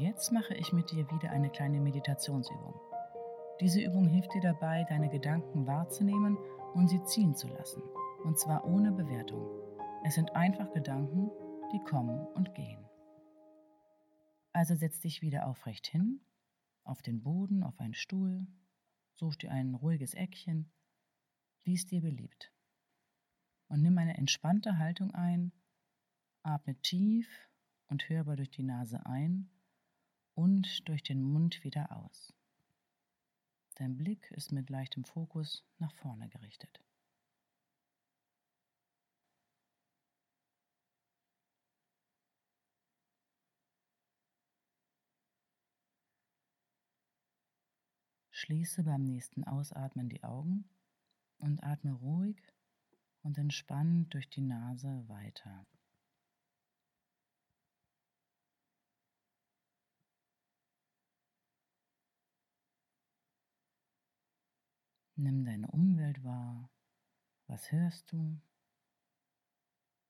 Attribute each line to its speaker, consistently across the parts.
Speaker 1: jetzt mache ich mit dir wieder eine kleine Meditationsübung. Diese Übung hilft dir dabei, deine Gedanken wahrzunehmen und sie ziehen zu lassen. Und zwar ohne Bewertung. Es sind einfach Gedanken, die kommen und gehen. Also setz dich wieder aufrecht hin, auf den Boden, auf einen Stuhl, such dir ein ruhiges Eckchen, wie es dir beliebt. Und nimm eine entspannte Haltung ein, atme tief und hörbar durch die Nase ein und durch den Mund wieder aus. Dein Blick ist mit leichtem Fokus nach vorne gerichtet. Schließe beim nächsten Ausatmen die Augen und atme ruhig und entspannt durch die Nase weiter. Nimm deine Umwelt wahr. Was hörst du?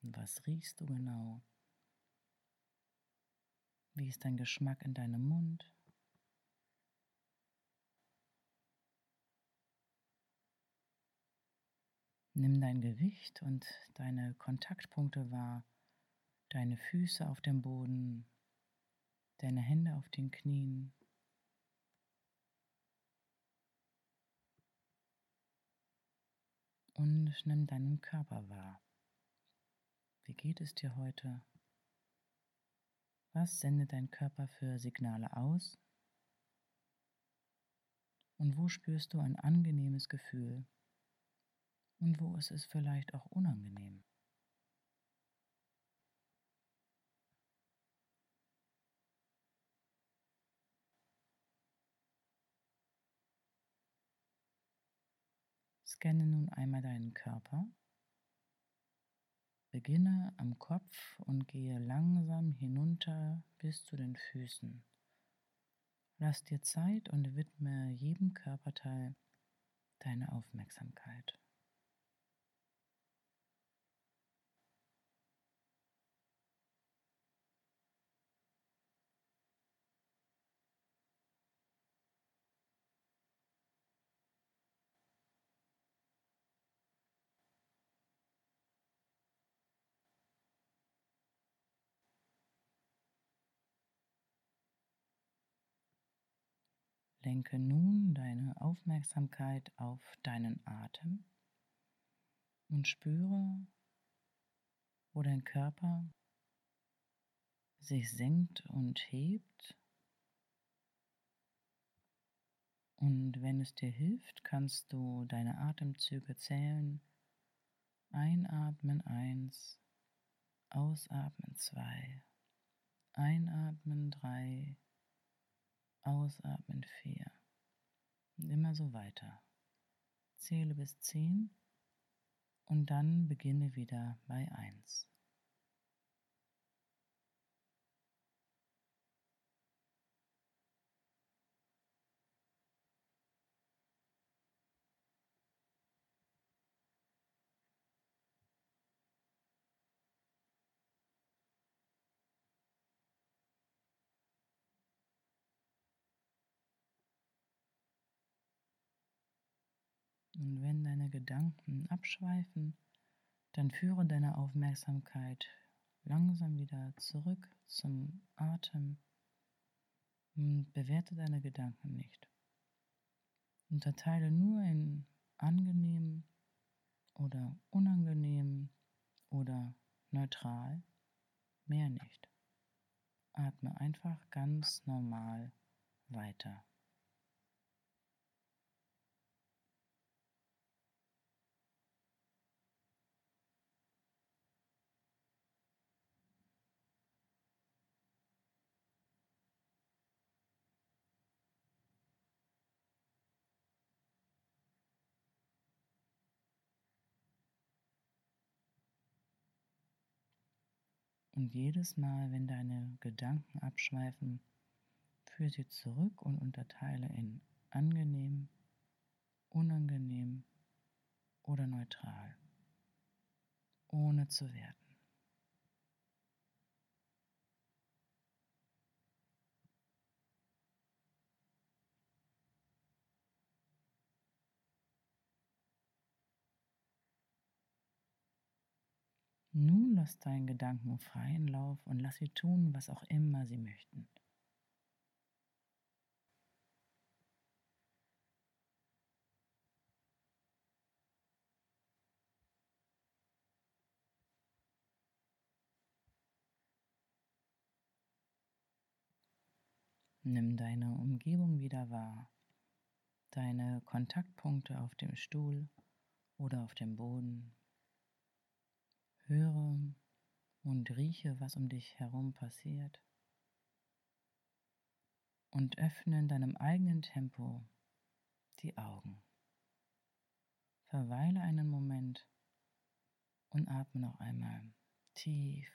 Speaker 1: Was riechst du genau? Wie ist dein Geschmack in deinem Mund? Nimm dein Gewicht und deine Kontaktpunkte wahr, deine Füße auf dem Boden, deine Hände auf den Knien. Und nimm deinen Körper wahr. Wie geht es dir heute? Was sendet dein Körper für Signale aus? Und wo spürst du ein angenehmes Gefühl? und wo ist es vielleicht auch unangenehm. Scanne nun einmal deinen Körper. Beginne am Kopf und gehe langsam hinunter bis zu den Füßen. Lass dir Zeit und widme jedem Körperteil deine Aufmerksamkeit. Lenke nun deine Aufmerksamkeit auf deinen Atem und spüre, wo dein Körper sich senkt und hebt. Und wenn es dir hilft, kannst du deine Atemzüge zählen. Einatmen eins, ausatmen zwei, einatmen drei, Ausatmen 4. Und immer so weiter. Zähle bis 10 und dann beginne wieder bei 1. Und wenn deine Gedanken abschweifen, dann führe deine Aufmerksamkeit langsam wieder zurück zum Atem und bewerte deine Gedanken nicht. Unterteile nur in angenehm oder unangenehm oder neutral, mehr nicht. Atme einfach ganz normal weiter. Und jedes Mal, wenn deine Gedanken abschweifen, führe sie zurück und unterteile in angenehm, unangenehm oder neutral, ohne zu werten. Nun lass deinen Gedanken freien Lauf und lass sie tun, was auch immer sie möchten. Nimm deine Umgebung wieder wahr, deine Kontaktpunkte auf dem Stuhl oder auf dem Boden. Höre und rieche, was um dich herum passiert. Und öffne in deinem eigenen Tempo die Augen. Verweile einen Moment und atme noch einmal tief